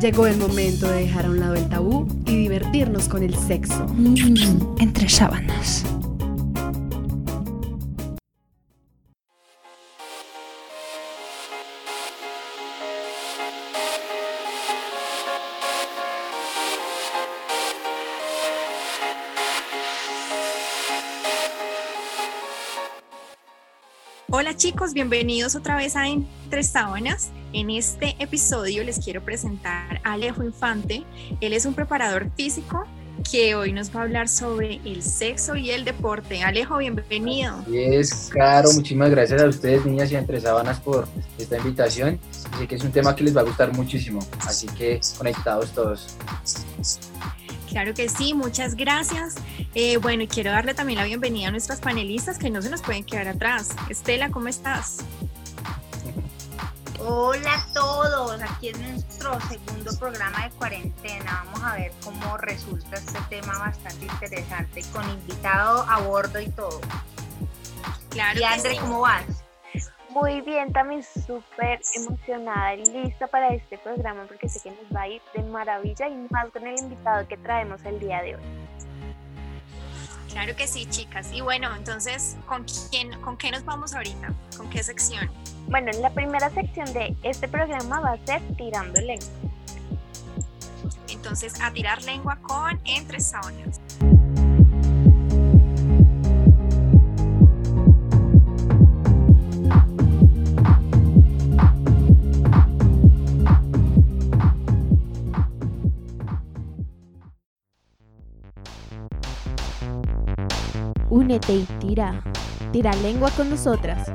Llegó el momento de dejar a un lado el tabú y divertirnos con el sexo. Mm, entre sábanas. Hola chicos, bienvenidos otra vez a Entre Sábanas. En este episodio les quiero presentar a Alejo Infante. Él es un preparador físico que hoy nos va a hablar sobre el sexo y el deporte. Alejo, bienvenido. Es claro, muchísimas gracias a ustedes, niñas y Entre Sábanas, por esta invitación. Sé que es un tema que les va a gustar muchísimo, así que conectados todos. Claro que sí, muchas gracias. Eh, bueno, y quiero darle también la bienvenida a nuestras panelistas que no se nos pueden quedar atrás. Estela, ¿cómo estás? Hola a todos, aquí es nuestro segundo programa de cuarentena. Vamos a ver cómo resulta este tema bastante interesante, con invitado a bordo y todo. Claro. Y André, ¿cómo vas? Muy bien, también súper emocionada y lista para este programa porque sé que nos va a ir de maravilla y más con el invitado que traemos el día de hoy. Claro que sí, chicas. Y bueno, entonces, ¿con quién, con qué nos vamos ahorita? ¿Con qué sección? Bueno, la primera sección de este programa va a ser Tirando Lengua. Entonces, a tirar lengua con Entre Sábanas. Únete y tira. Tira lengua con nosotras.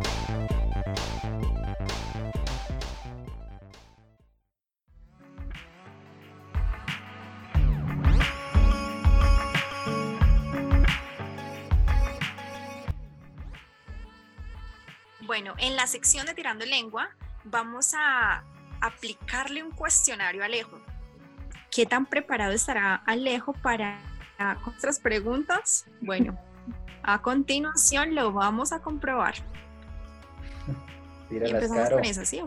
Bueno, en la sección de Tirando Lengua vamos a aplicarle un cuestionario a Alejo. ¿Qué tan preparado estará Alejo para nuestras preguntas? Bueno, a continuación lo vamos a comprobar. Y empezamos con eso, ¿sí?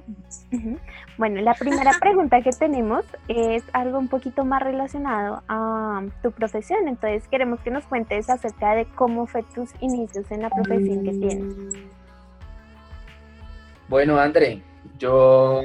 Bueno, la primera pregunta que tenemos es algo un poquito más relacionado a tu profesión. Entonces queremos que nos cuentes acerca de cómo fue tus inicios en la profesión que tienes. Bueno, André, yo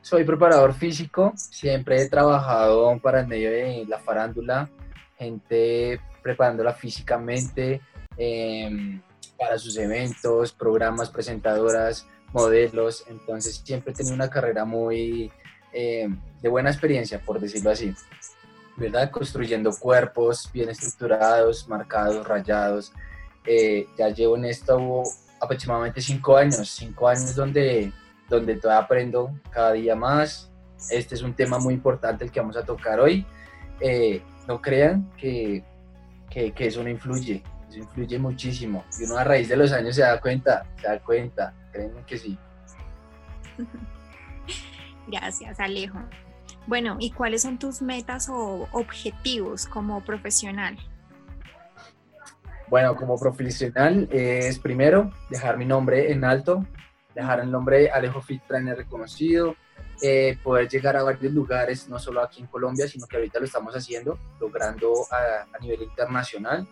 soy preparador físico, siempre he trabajado para el medio de la farándula, gente preparándola físicamente eh, para sus eventos, programas, presentadoras, modelos, entonces siempre he tenido una carrera muy eh, de buena experiencia, por decirlo así, ¿verdad? Construyendo cuerpos bien estructurados, marcados, rayados. Eh, ya llevo en esto aproximadamente cinco años, cinco años donde, donde todavía aprendo cada día más. Este es un tema muy importante el que vamos a tocar hoy. Eh, no crean que, que, que eso no influye, eso influye muchísimo. Y uno a raíz de los años se da cuenta, se da cuenta, créanme que sí. Gracias, Alejo. Bueno, ¿y cuáles son tus metas o objetivos como profesional? Bueno, como profesional es primero dejar mi nombre en alto, dejar el nombre Alejo Fit Trainer reconocido, eh, poder llegar a varios lugares, no solo aquí en Colombia, sino que ahorita lo estamos haciendo, logrando a, a nivel internacional.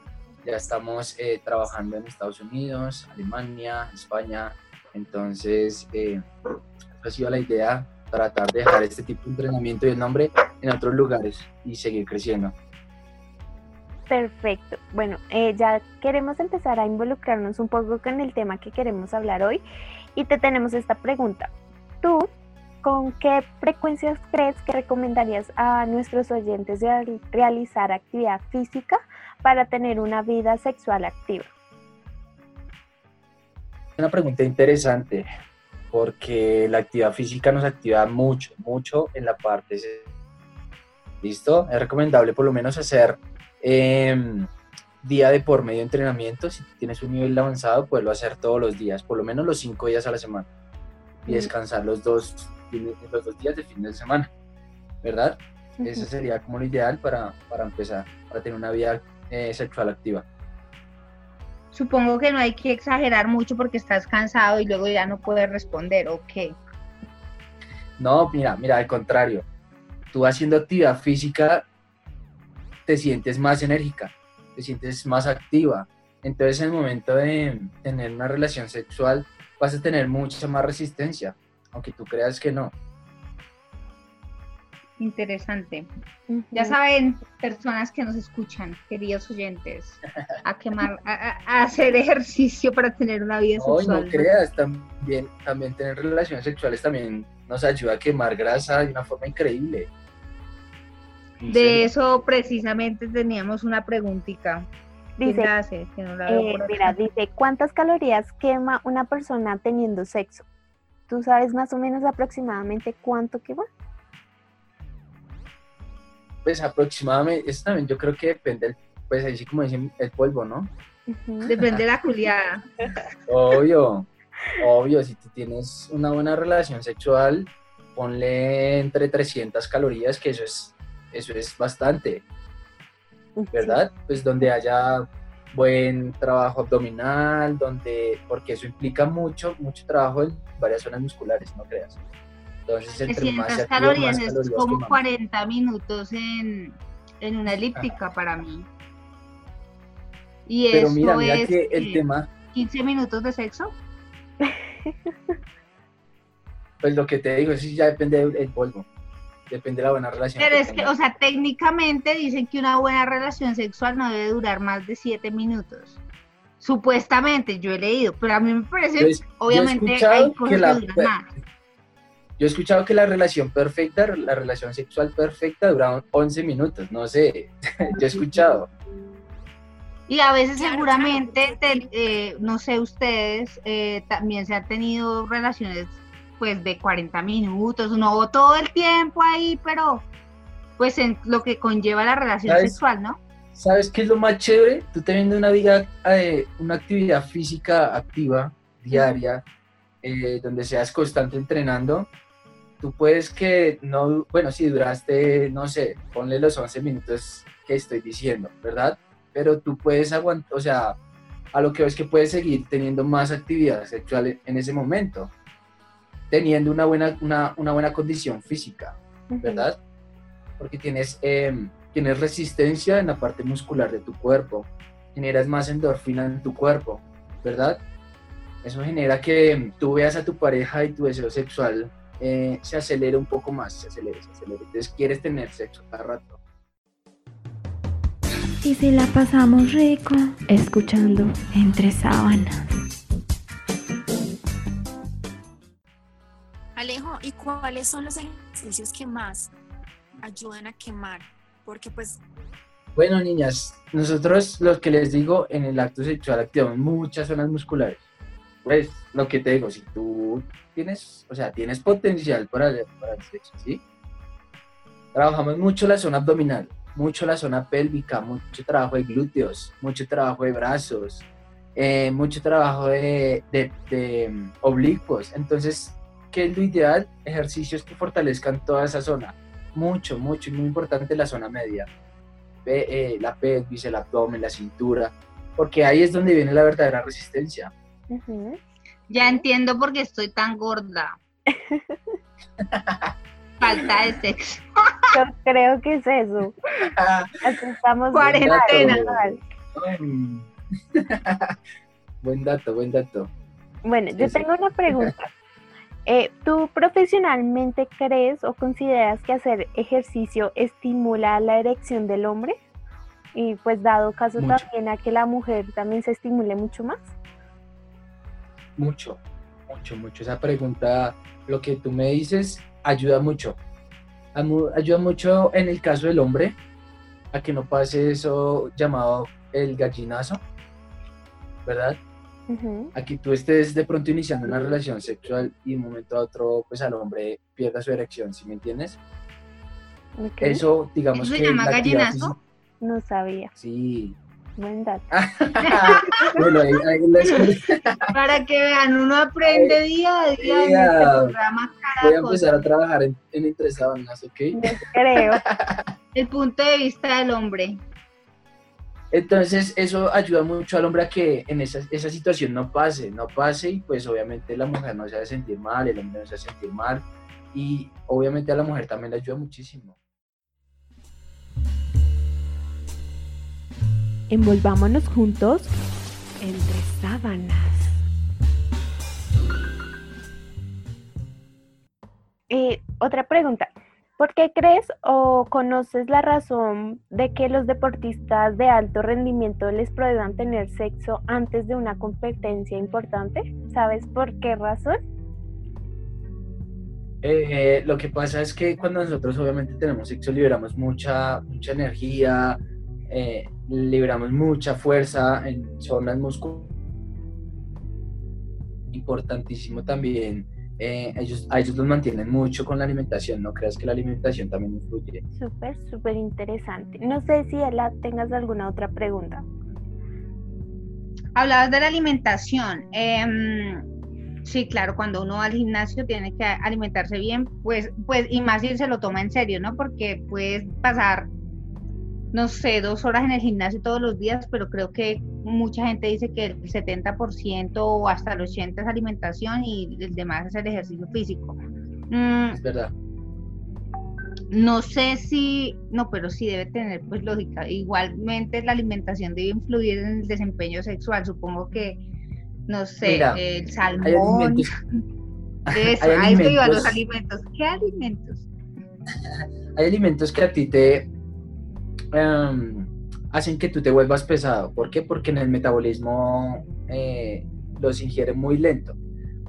Ya estamos eh, trabajando en Estados Unidos, Alemania, España. Entonces, eh, ha sido la idea, tratar de dejar este tipo de entrenamiento y el nombre en otros lugares y seguir creciendo. Perfecto. Bueno, eh, ya queremos empezar a involucrarnos un poco con el tema que queremos hablar hoy y te tenemos esta pregunta. ¿Tú con qué frecuencias crees que recomendarías a nuestros oyentes de realizar actividad física para tener una vida sexual activa? Una pregunta interesante porque la actividad física nos activa mucho, mucho en la parte. ¿Listo? Es recomendable por lo menos hacer eh, día de por medio de entrenamiento. Si tienes un nivel avanzado, puedes hacer todos los días, por lo menos los cinco días a la semana. Y descansar los dos, los dos días de fin de semana, ¿verdad? Uh -huh. Eso sería como lo ideal para, para empezar, para tener una vida eh, sexual activa. Supongo que no hay que exagerar mucho porque estás cansado y luego ya no puedes responder, ¿o qué? No, mira, mira, al contrario. tú haciendo actividad física te sientes más enérgica, te sientes más activa. Entonces en el momento de tener una relación sexual vas a tener mucha más resistencia, aunque tú creas que no. Interesante. Ya saben, personas que nos escuchan, queridos oyentes, a quemar, a, hacer ejercicio para tener una vida sexual. No, creas, también, también tener relaciones sexuales también nos ayuda a quemar grasa de una forma increíble. De eso precisamente teníamos una preguntita. Dice, eh, mira, dice, ¿cuántas calorías quema una persona teniendo sexo? ¿Tú sabes más o menos aproximadamente cuánto quema? Pues aproximadamente, eso también yo creo que depende, pues ahí sí como dicen, el polvo, ¿no? Depende de la culiada. Obvio, obvio, si tú tienes una buena relación sexual, ponle entre 300 calorías, que eso es, eso es bastante, ¿verdad? Pues donde haya buen trabajo abdominal, donde, porque eso implica mucho, mucho trabajo en varias zonas musculares, no creas. Entonces, entre más calorías, es como 40 minutos en, en una elíptica para mí. Y Pero mira, mira es que el tema... 15 minutos de sexo. pues lo que te digo, eso ya depende del polvo. Depende de la buena relación. Pero es que, o sea, técnicamente dicen que una buena relación sexual no debe durar más de 7 minutos. Supuestamente, yo he leído, pero a mí me parece, obviamente, hay cosas que, duran más. Yo he escuchado que la relación perfecta, la relación sexual perfecta dura 11 minutos, no sé, yo he escuchado. Y a veces seguramente, eh, no sé, ustedes eh, también se han tenido relaciones pues de 40 minutos, no todo el tiempo ahí, pero pues en lo que conlleva la relación sexual, ¿no? ¿Sabes qué es lo más chévere? Tú teniendo una vida, eh, una actividad física activa, diaria, donde seas constante entrenando, tú puedes que no, bueno, si duraste, no sé, ponle los 11 minutos que estoy diciendo, ¿verdad? Pero tú puedes aguantar, o sea, a lo que ves que puedes seguir teniendo más actividad sexual en ese momento, teniendo una buena, una, una buena condición física, ¿verdad? Porque tienes, em, tienes resistencia en la parte muscular de tu cuerpo, generas más endorfina en tu cuerpo, ¿verdad? Eso genera que tú veas a tu pareja y tu deseo sexual eh, se acelera un poco más, se acelera, se acelera. Entonces quieres tener sexo cada rato. Y si la pasamos rico, escuchando entre sábanas. Alejo, ¿y cuáles son los ejercicios que más ayudan a quemar? Porque pues... Bueno, niñas, nosotros los que les digo, en el acto sexual activamos muchas zonas musculares pues lo que te digo, si tú tienes, o sea, tienes potencial para el, sexo, ¿sí? Trabajamos mucho la zona abdominal, mucho la zona pélvica, mucho trabajo de glúteos, mucho trabajo de brazos, eh, mucho trabajo de, de, mm, oblicuos. Entonces, ¿qué es lo ideal? Ejercicios que fortalezcan toda esa zona. Mucho, mucho, y muy importante la zona media. Eh, la pelvis, el abdomen, la cintura, porque ahí es donde viene la verdadera resistencia. Ya entiendo por qué estoy tan gorda. Falta de sexo. Yo creo que es eso. estamos cuarentena. buen dato, buen dato. Bueno, yo tengo una pregunta. Eh, ¿Tú profesionalmente crees o consideras que hacer ejercicio estimula la erección del hombre? Y pues dado caso también a que la mujer también se estimule mucho más mucho, mucho, mucho. Esa pregunta, lo que tú me dices, ayuda mucho. Ayuda mucho en el caso del hombre a que no pase eso llamado el gallinazo, ¿verdad? Aquí tú estés de pronto iniciando una relación sexual y de un momento a otro, pues al hombre pierda su erección, ¿sí me entiendes? Eso, digamos que. ¿Se llama gallinazo? No sabía. Sí, Buen dato. Para que vean, uno aprende día a día en este programa. voy a empezar a trabajar en, en interesado ¿ok? creo. El punto de vista del hombre. Entonces eso ayuda mucho al hombre a que en esa, esa situación no pase, no pase y pues obviamente la mujer no se hace sentir mal, el hombre no se hace sentir mal y obviamente a la mujer también le ayuda muchísimo. Envolvámonos juntos entre sábanas. Eh, otra pregunta. ¿Por qué crees o conoces la razón de que los deportistas de alto rendimiento les prohíban tener sexo antes de una competencia importante? ¿Sabes por qué razón? Eh, lo que pasa es que cuando nosotros obviamente tenemos sexo liberamos mucha, mucha energía, eh, liberamos mucha fuerza en zonas musculares. Importantísimo también, eh, ellos, a ellos los mantienen mucho con la alimentación, no creas que la alimentación también influye. Súper, súper interesante. No sé si Ela tengas alguna otra pregunta. Hablabas de la alimentación. em, sí, claro, cuando uno va al gimnasio tiene que alimentarse bien, pues, pues, y más si se lo toma en serio, ¿no? Porque puedes pasar, no sé, dos horas en el gimnasio todos los días, pero creo que mucha gente dice que el 70% o hasta el 80% es alimentación y el demás es el ejercicio físico. Mm, Es verdad. no sé si, no, pero sí debe tener pues lógica. Igualmente la alimentación debe influir en el desempeño sexual. Supongo que, no sé, Mira, el salmón, eso, a eso iba, los alimentos- alimentos. ¿Qué alimentos? hay alimentos que a ti te em, hacen que tú te vuelvas pesado. ¿Por qué? Porque en el metabolismo eh, los ingiere muy lento,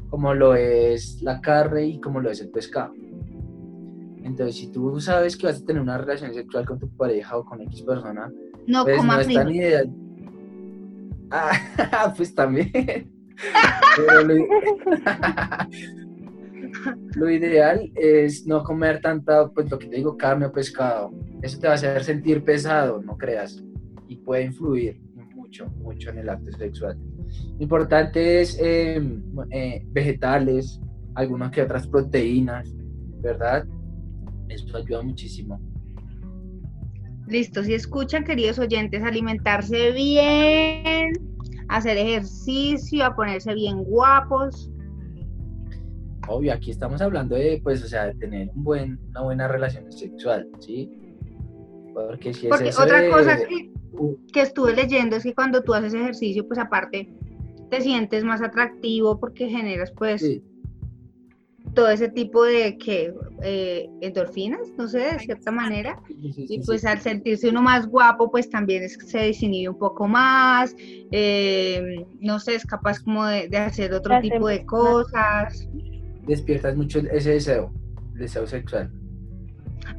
como lo es la carne y como lo es el pescado. Entonces, si tú sabes que vas a tener una relación sexual con tu pareja o con X persona, No pues no es tan ideal. Ah, pues también. Pero lo, lo ideal es no comer tanta, pues lo que te digo, carne o pescado. Eso te va a hacer sentir pesado, no creas. Y puede influir mucho, mucho en el acto sexual. Importante es eh, eh, vegetales, algunas que otras proteínas, ¿verdad? Eso ayuda muchísimo. Listo, si escuchan, queridos oyentes, alimentarse bien, hacer ejercicio, a ponerse bien guapos. Obvio, aquí estamos hablando de, pues, o sea, de tener un buen, una buena relación sexual, ¿sí? Porque si es Porque eso otra de- cosa que, que estuve leyendo es que cuando tú haces ejercicio, pues aparte te sientes más atractivo porque generas pues sí, todo ese tipo de que eh, endorfinas, no sé, de cierta manera. sí, sí, Y sí, pues sí. al sentirse uno más guapo, pues también es, se desinhibe un poco más, eh, no sé, es capaz como de, de hacer otro tipo de cosas. despiertas mucho ese deseo, deseo sexual.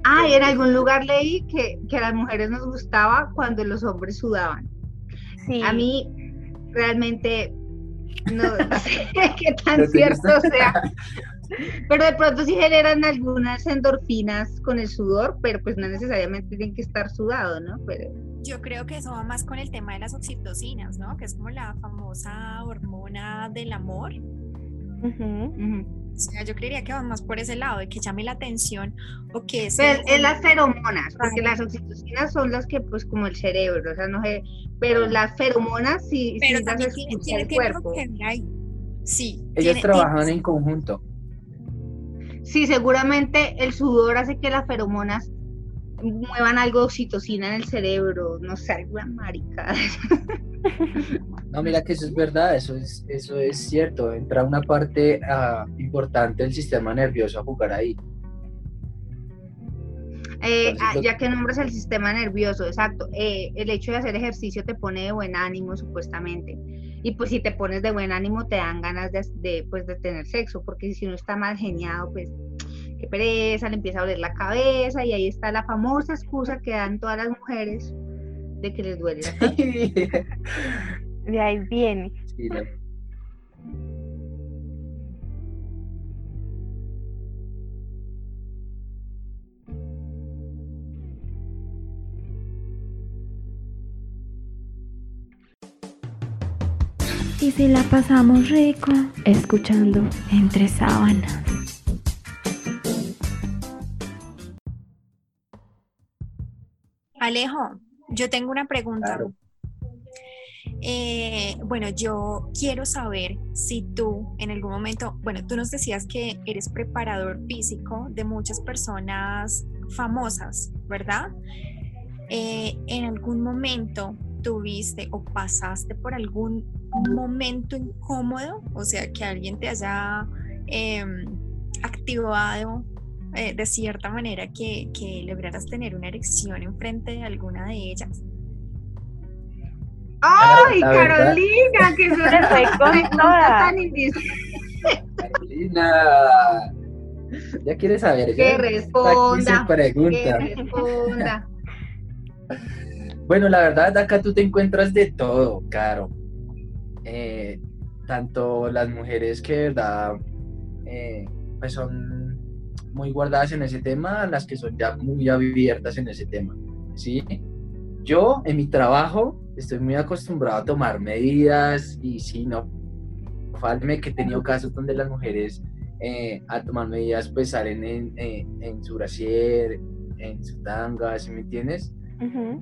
Ah, y en algún lugar leí que, que a las mujeres nos gustaba cuando los hombres sudaban. Sí. A mí realmente no, no sé qué tan ¿No te cierto sea. Pero de pronto sí generan algunas endorfinas con el sudor, pero pues no necesariamente tienen que estar sudado, ¿no? Pero Yo creo que eso va más con el tema de las oxitocinas, ¿no? Que es como la famosa hormona del amor. Ujú. ujú. O sea, yo creería que va más por ese lado, de que llame la atención o que ese Pero es las feromonas, porque las oxitocinas son las que pues como el cerebro, o sea, no sé, pero las feromonas sí, Pero sí las también tiene, tiene, el cuerpo. que ver ahí. Sí. Ellos tiene- trabajan tiene- en conjunto. Sí, seguramente el sudor hace que las feromonas muevan algo de oxitocina en el cerebro, no sé, alguna maricada. No, mira que eso es verdad, eso es, eso es cierto. Entra una parte ah, importante del sistema nervioso a jugar ahí. Eh, Entonces, ah, ya que nombras el sistema nervioso, exacto. eh, el hecho de hacer ejercicio te pone de buen ánimo, supuestamente. Y pues si te pones de buen ánimo, te dan ganas de, de, pues, de tener sexo, porque si uno está mal geniado, pues qué pereza, le empieza a doler la cabeza, y ahí está la famosa excusa que dan todas las mujeres de que les duele la cabeza. De ahí viene. Sí, no. Y si la pasamos rico, escuchando entre sábanas. Alejo, yo tengo una pregunta. Claro. Eh, bueno, yo quiero saber si tú en algún momento, bueno, tú nos decías que eres preparador físico de muchas personas famosas, ¿verdad? Eh, en algún momento tuviste o pasaste por algún momento incómodo, o sea, que alguien te haya em, activado eh, de cierta manera que, que lograras tener una erección enfrente de alguna de ellas. ¡Ay, La verdad- Carolina! Que Se fue con pregunta toda. tan Carolina. Ya quieres saber. Que responda, pregunta. Que responda. Bueno, la verdad, acá tú te encuentras de todo, Caro. Eh, tanto las mujeres que, de verdad, eh, pues son muy guardadas en ese tema, las que son ya muy abiertas en ese tema, ¿sí? Yo, en mi trabajo, estoy muy acostumbrado a tomar medidas y sí, no, falme que he tenido casos donde las mujeres eh, a tomar medidas pues salen en, eh, en su brasier, en su tanga, ¿sí me entiendes?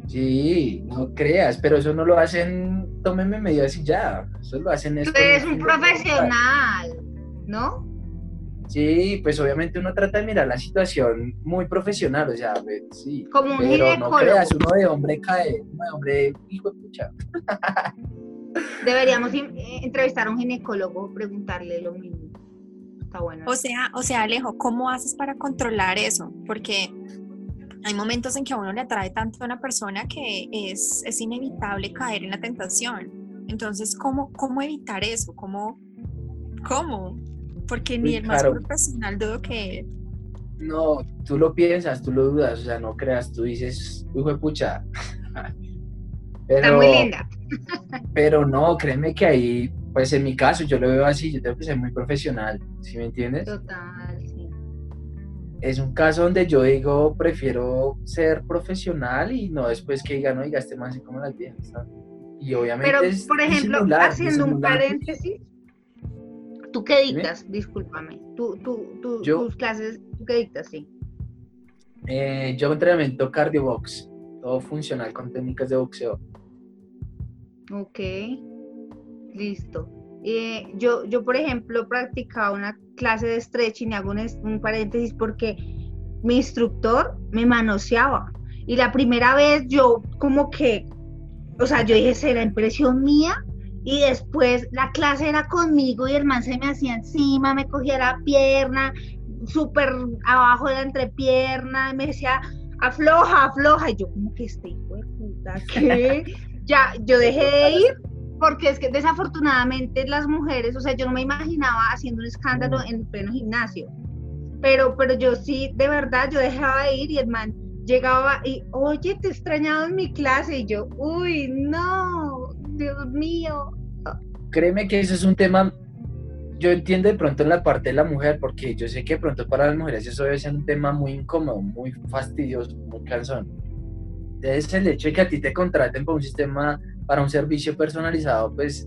Sí, no creas, pero eso no lo hacen, tómenme medidas y ya, eso lo hacen es Tú eres un profesional, ¿no? Sí, pues obviamente uno trata de mirar la situación muy profesional, o sea, pues, sí, Como un pero no ginecólogo. creas, uno de hombre cae, uno de hombre, hijo de pucha. Deberíamos eh, entrevistar a un ginecólogo, preguntarle lo mismo. Está bueno. O sea, o sea, Alejo, ¿cómo haces para controlar eso? Porque hay momentos en que a uno le atrae tanto a una persona que es, es inevitable caer en la tentación. Entonces, ¿cómo, cómo evitar eso? ¿Cómo? ¿Cómo? Porque ni el más profesional dudo que... No, tú lo piensas, tú lo dudas, o sea, no creas, tú dices, hijo de pucha. Pero, Está muy linda. pero no, créeme que ahí, pues en mi caso, yo lo veo así, yo tengo que ser muy profesional, ¿sí me entiendes? Total, sí. es un caso donde yo digo, prefiero ser profesional y no después que diga, no, diga, este man se come las viejas. ¿sabes? Y obviamente Pero, por ejemplo, haciendo un paréntesis, ¿tú qué dictas? Discúlpame. ¿Tú, tú, tú, Yo- tus clases, ¿tú qué dictas? Sí. Eh, yo entrenamiento cardio box, todo funcional con técnicas de boxeo. Ok, listo. Eh, yo, yo, por ejemplo, practicaba una clase de stretching y hago un, un paréntesis porque mi instructor me manoseaba. Y la primera vez yo como que, o sea, yo dije, ¿será impresión mía? Y después la clase era conmigo y el man se me hacía encima, me cogía la pierna, súper abajo de la entrepierna, me decía, afloja, afloja. Y yo como que este hijo de puta, ¿qué? ya, yo dejé de ir porque es que desafortunadamente las mujeres, o sea, yo no me imaginaba haciendo un escándalo en pleno gimnasio. Pero, pero yo sí, de verdad, yo dejaba de ir y el man llegaba y, oye, te he extrañado en mi clase. Y yo, uy, no, Dios mío. Créeme que eso es un tema, yo entiendo de pronto en la parte de la mujer, porque yo sé que de pronto para las mujeres eso debe ser un tema muy incómodo, muy fastidioso, muy cansón. Entonces el hecho de que a ti te contraten para un sistema, para un servicio personalizado, pues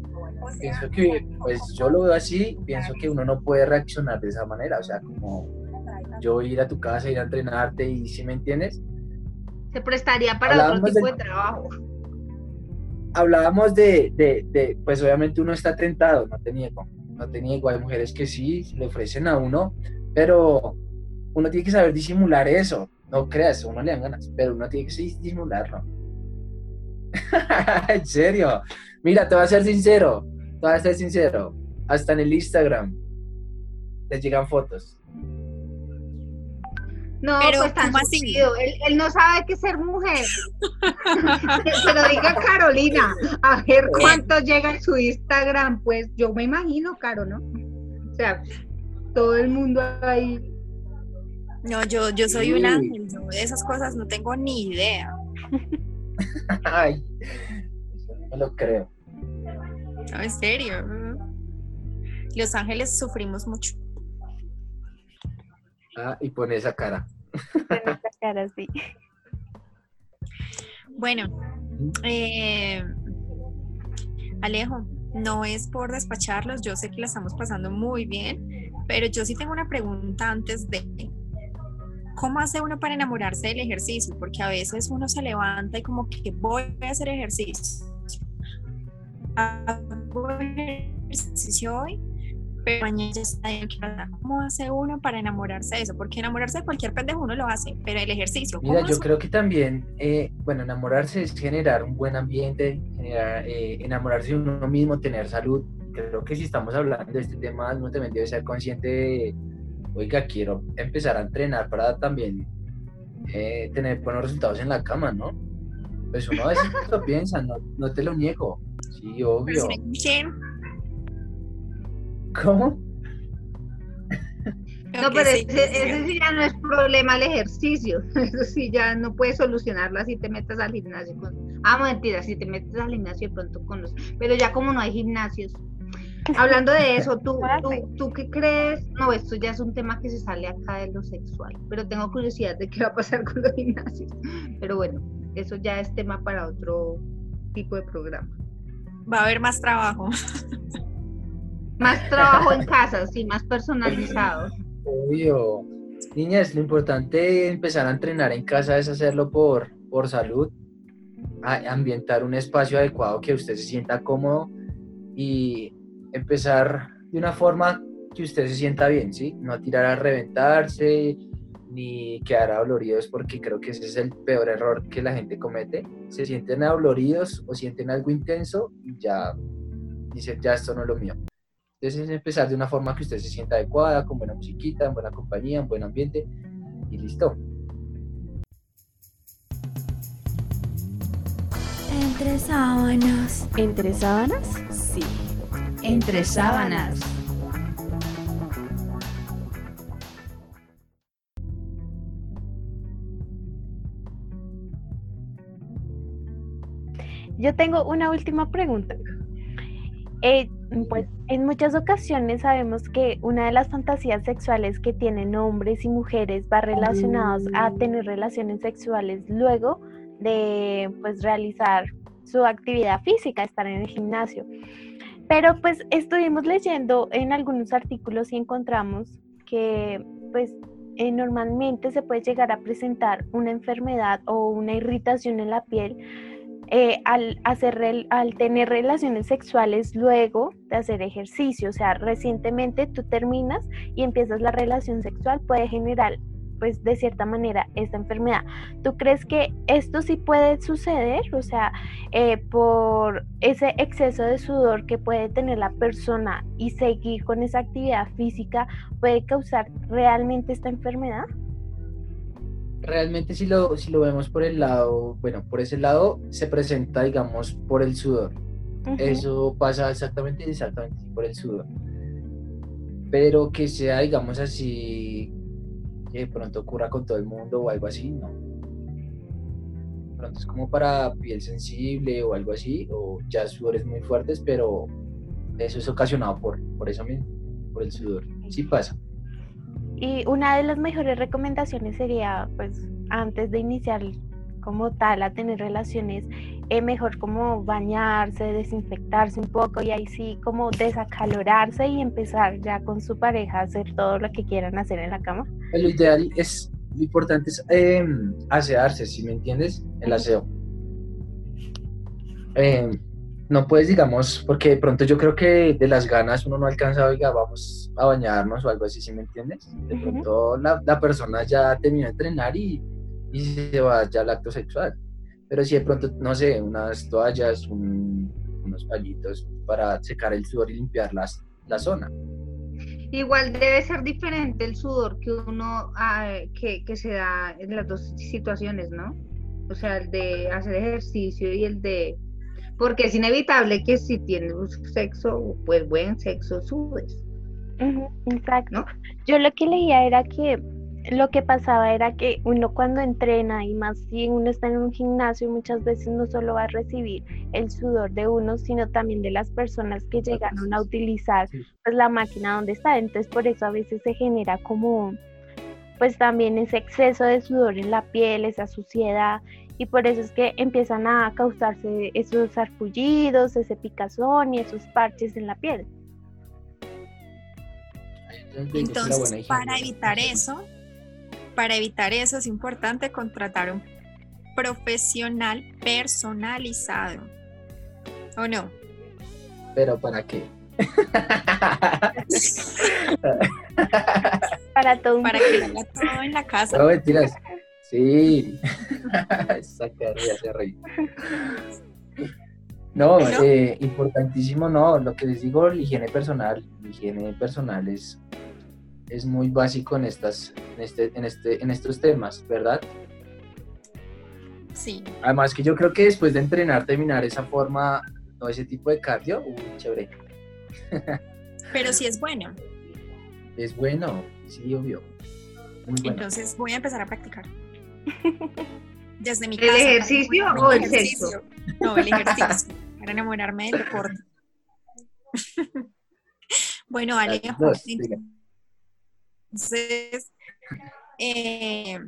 pienso que, pues yo lo veo así, pienso que uno no puede reaccionar de esa manera, o sea, como yo ir a tu casa, ir a entrenarte y si me entiendes, Se prestaría para otro tipo de- de trabajo. Hablábamos de, de, pues obviamente uno está tentado, no te niego, no te niego, hay mujeres que sí le ofrecen a uno, pero uno tiene que saber disimular eso, no creas, a uno le dan ganas, pero uno tiene que disimularlo. en serio, mira, te voy a ser sincero, te voy a ser sincero, hasta en el Instagram les llegan fotos. No, Pero, pues tan. Él, él no sabe qué es ser mujer. se lo diga Carolina. A ver cuánto llega en su Instagram. Pues yo me imagino, Caro, ¿no? O sea, todo el mundo ahí. No, yo, yo soy Sí. un ángel, yo de esas cosas no tengo ni idea. Ay, no lo creo. No, en serio. Los ángeles sufrimos mucho. Ah, y pone esa cara. Con esta cara así. Bueno, eh, Alejo, no es por despacharlos, yo sé que la estamos pasando muy bien, pero yo sí tengo una pregunta antes de cómo hace uno para enamorarse del ejercicio, porque a veces uno se levanta y como que voy a hacer ejercicio. Hago ejercicio hoy, pero mañana ya está. ¿Cómo hace uno para enamorarse de eso? Porque enamorarse de cualquier pendejo uno lo hace, pero el ejercicio. Mira, ¿cómo yo hace? creo que también, eh, bueno, enamorarse es generar un buen ambiente, generar, eh, enamorarse de uno mismo, tener salud. Creo que si estamos hablando de este tema, uno también debe ser consciente de, oiga, quiero empezar a entrenar para también eh, tener buenos resultados en la cama, ¿no? Pues uno a veces lo piensa, no, no te lo niego. Sí, Pero obvio. si gym, ¿Cómo? No, pero sí, ese, sí. ese sí ya no es problema el ejercicio. Eso sí ya no puedes solucionarlo así te metas al gimnasio. Con... Ah, mentira, si te metes al gimnasio de pronto con los... Pero ya como no hay gimnasios. Hablando de eso, ¿tú, tú, ¿tú qué crees? No, esto ya es un tema que se sale acá de lo sexual, pero tengo curiosidad de qué va a pasar con los gimnasios. Pero bueno, eso ya es tema para otro tipo de programa. Va a haber más trabajo. Más trabajo en casa, sí, más personalizado. Obvio. Niñas, lo importante empezar a entrenar en casa es hacerlo por, por salud, a- ambientar un espacio adecuado que usted se sienta cómodo y empezar de una forma que usted se sienta bien, ¿sí? No tirar a reventarse ni quedar adoloridos porque creo que ese es el peor error que la gente comete. Se sienten adoloridos o sienten algo intenso y ya dicen, ya esto no es lo mío. Entonces es empezar de una forma que usted se sienta adecuada, con buena musiquita, en buena compañía, en buen ambiente y listo. Entre sábanas. ¿Entre sábanas? Sí. Entre sábanas. Yo tengo una última pregunta. Eh, pues en muchas ocasiones sabemos que una de las fantasías sexuales que tienen hombres y mujeres va relacionados a tener relaciones sexuales luego de pues realizar su actividad física, estar en el gimnasio. Pero pues estuvimos leyendo en algunos artículos y encontramos que pues eh, normalmente se puede llegar a presentar una enfermedad o una irritación en la piel eh, al, hacer al tener relaciones sexuales luego de hacer ejercicio. O sea, recientemente tú terminas y empiezas la relación sexual, puede generar, pues de cierta manera, esta enfermedad. ¿Tú crees que esto sí puede suceder? O sea, eh, por ese exceso de sudor que puede tener la persona y seguir con esa actividad física, puede causar realmente esta enfermedad? Realmente si lo, si lo vemos por el lado, bueno, por ese lado se presenta, digamos, por el sudor. Eso pasa exactamente, exactamente por el sudor. Pero que sea, digamos así, que de pronto ocurra con todo el mundo o algo así, no. De pronto es como para piel sensible o algo así, o ya sudores muy fuertes, pero eso es ocasionado por, por eso mismo, por el sudor. Sí pasa. Y una de las mejores recomendaciones sería, pues, antes de iniciar como tal a tener relaciones, eh, mejor como bañarse, desinfectarse un poco y ahí sí como desacalorarse y empezar ya con su pareja a hacer todo lo que quieran hacer en la cama. Lo ideal es, lo importante es eh, asearse, si me entiendes, el aseo. Eh, no puedes, digamos, porque de pronto yo creo que de las ganas uno no alcanza, oiga, vamos a bañarnos o algo así, si me entiendes? De pronto la, la persona ya terminó de entrenar y, y se va ya al acto sexual. Pero si de pronto, no sé, unas toallas, un- unos pañitos para secar el sudor y limpiar las, la zona. Igual debe ser diferente el sudor que uno ah, que, que se da en las dos situaciones, ¿no? O sea, el de hacer ejercicio y el de porque es inevitable que si tienes sexo, pues buen sexo sudes. Ujú, exacto. ¿No? Yo lo que leía era que lo que pasaba era que uno cuando entrena y más si uno está en un gimnasio muchas veces no solo va a recibir el sudor de uno, sino también de las personas que llegaron a utilizar pues la máquina donde está. Entonces por eso a veces se genera como pues también ese exceso de sudor en la piel, esa suciedad y por eso es que empiezan a causarse esos sarpullidos, ese picazón y esos parches en la piel. Entonces, para evitar eso, para evitar eso es importante contratar un profesional personalizado. ¿O no? Pero ¿para qué? Para todo un Para que haga todo en la casa. No, mentiras. Sí. Reír. No, eh, importantísimo, no. Lo que les digo, la higiene personal. La higiene personal es, es muy básico en, estas, en, este, en, este, en estos temas, ¿verdad? Sí. Además que yo creo que después de entrenar, terminar esa forma, no ese tipo de cardio, uy, chévere. Pero sí es bueno. Es bueno, sí, obvio. Muy bueno. Entonces voy a empezar a practicar. Desde mi ¿El casa. para ejercicio o el ejercicio. sexo? No, el ejercicio. Para enamorarme del deporte. bueno, Alejo, entonces eh,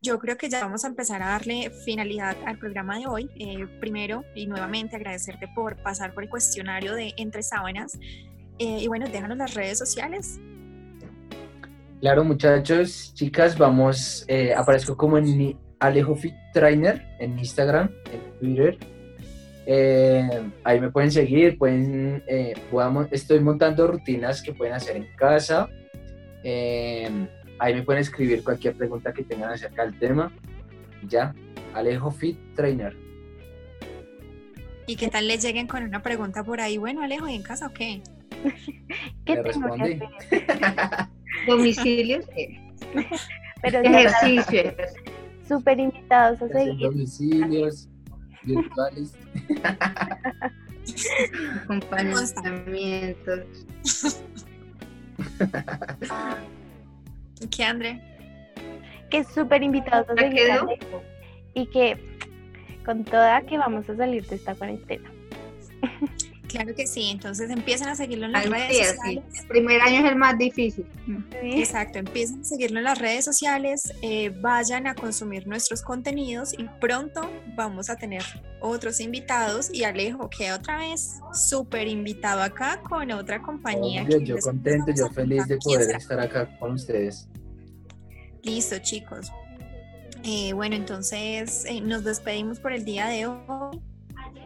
yo creo que ya vamos a empezar a darle finalidad al programa de hoy. Eh, primero y nuevamente agradecerte por pasar por el cuestionario de Entre Sábanas. Eh, y bueno, déjanos las redes sociales. Claro, muchachos, chicas, vamos, eh, aparezco como en Alejo Fit Trainer en Instagram, en Twitter. Eh, ahí me pueden seguir, pueden, eh, a estoy montando rutinas que pueden hacer en casa. Eh, ahí me pueden escribir cualquier pregunta que tengan acerca del tema. Ya, Alejo Fit Trainer. Y qué tal les lleguen con una pregunta por ahí. Bueno, Alejo, ¿y en casa o qué? ¿Qué tengo que hacer? Domicilios, Pero ejercicio. Súper invitados a seguir. domicilios virtuales. acompañamientos. ¿Qué, André? Que súper invitados a ¿Ya seguir. Y que con toda que vamos a salir de esta cuarentena. Claro que sí. Entonces empiecen a seguirlo en las Ay, redes sociales. El primer año es el más difícil. Exacto, empiecen a seguirlo en las redes sociales, eh, vayan a consumir nuestros contenidos y pronto vamos a tener otros invitados y Alejo queda otra vez súper invitado acá con otra compañía. Obvio, que yo contento, yo feliz de poder estar acá con ustedes. Listo, chicos. Eh, bueno, entonces eh, nos despedimos por el día de hoy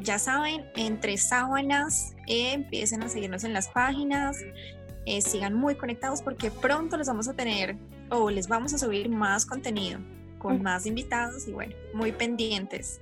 ya saben, entre sábanas, eh, empiecen a seguirnos en las páginas, eh, sigan muy conectados porque pronto los vamos a tener o les vamos a subir más contenido con más invitados y bueno, muy pendientes.